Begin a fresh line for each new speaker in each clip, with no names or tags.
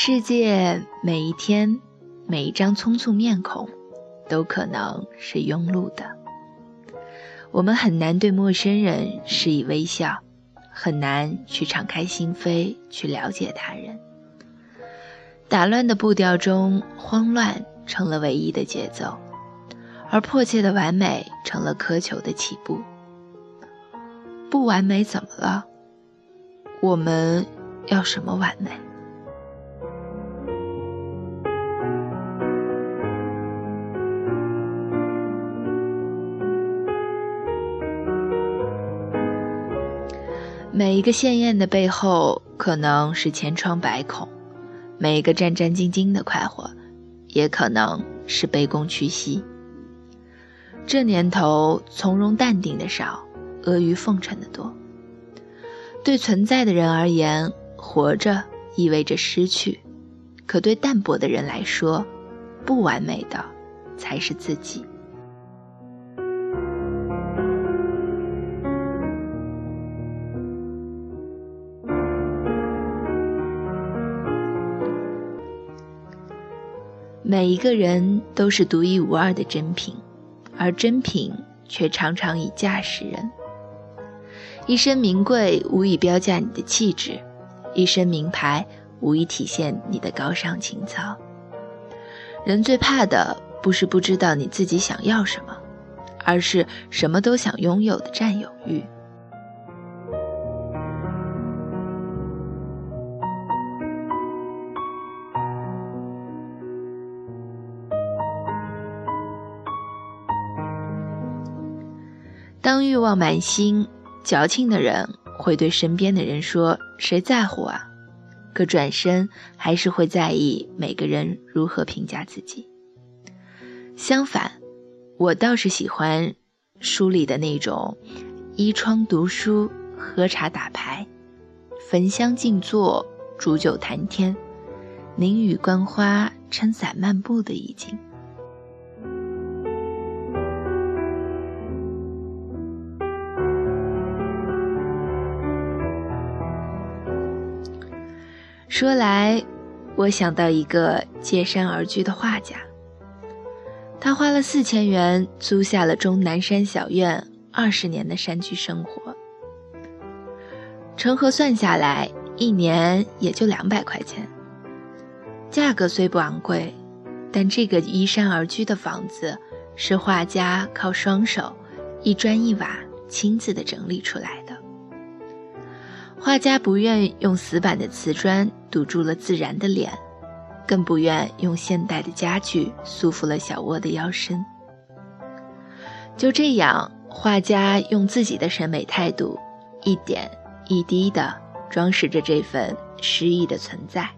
世界每一天，每一张匆促面孔，都可能是庸碌的。我们很难对陌生人施以微笑，很难去敞开心扉去了解他人。打乱的步调中，慌乱成了唯一的节奏，而迫切的完美成了苛求的起步。不完美怎么了？我们要什么完美？每一个鲜艳的背后，可能是千疮百孔；每一个战战兢兢的快活，也可能是卑躬屈膝。这年头，从容淡定的少，阿谀奉承的多。对存在的人而言，活着意味着失去；可对淡泊的人来说，不完美的才是自己。每一个人都是独一无二的珍品，而珍品却常常以价识人。一身名贵无以标价你的气质，一身名牌无以体现你的高尚情操。人最怕的不是不知道你自己想要什么，而是什么都想拥有的占有欲。当欲望满心，矫情的人会对身边的人说：“谁在乎啊？”可转身还是会在意每个人如何评价自己。相反，我倒是喜欢书里的那种依窗读书、喝茶打牌、焚香静坐、煮酒谈天、凝雨观花、撑伞漫步的意境。说来，我想到一个借山而居的画家。他花了四千元租下了终南山小院二十年的山居生活，成核算下来，一年也就两百块钱。价格虽不昂贵，但这个依山而居的房子是画家靠双手一砖一瓦亲自的整理出来的。画家不愿用死板的瓷砖堵住了自然的脸，更不愿用现代的家具束缚了小窝的腰身。就这样，画家用自己的审美态度，一点一滴地装饰着这份诗意的存在。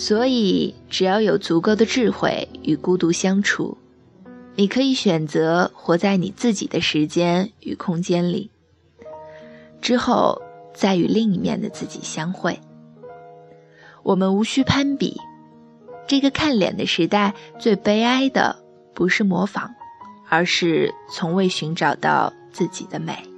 所以，只要有足够的智慧与孤独相处，你可以选择活在你自己的时间与空间里，之后再与另一面的自己相会。我们无需攀比。这个看脸的时代，最悲哀的不是模仿，而是从未寻找到自己的美。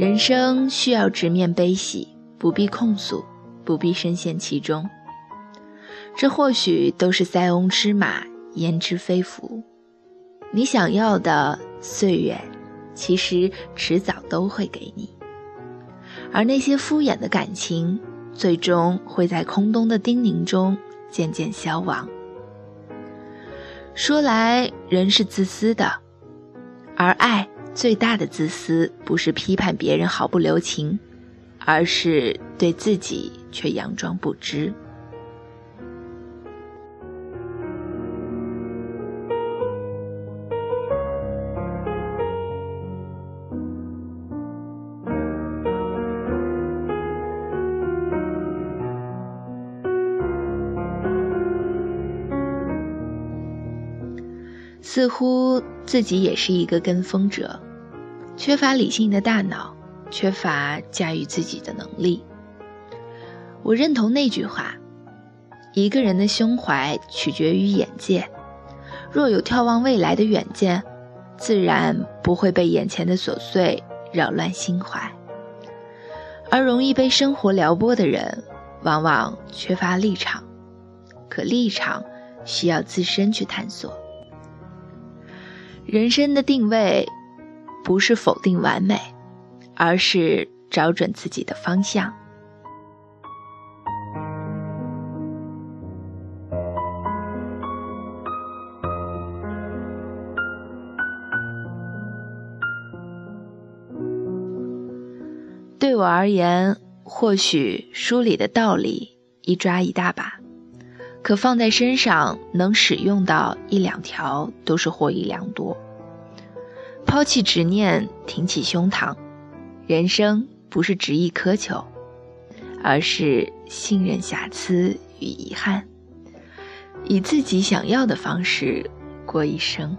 人生需要直面悲喜，不必控诉，不必深陷其中。这或许都是塞翁失马，焉知非福。你想要的岁月，其实迟早都会给你。而那些敷衍的感情，最终会在空洞的叮咛中渐渐消亡。说来，人是自私的，而爱。最大的自私不是批判别人毫不留情，而是对自己却佯装不知。似乎自己也是一个跟风者，缺乏理性的大脑，缺乏驾驭自己的能力。我认同那句话：一个人的胸怀取决于眼界。若有眺望未来的远见，自然不会被眼前的琐碎扰乱心怀。而容易被生活撩拨的人，往往缺乏立场。可立场需要自身去探索。人生的定位，不是否定完美，而是找准自己的方向。对我而言，或许书里的道理一抓一大把，可放在身上能使用到一两条，都是获益良多。抛弃执念，挺起胸膛，人生不是执意苛求，而是信任瑕疵与遗憾，以自己想要的方式过一生。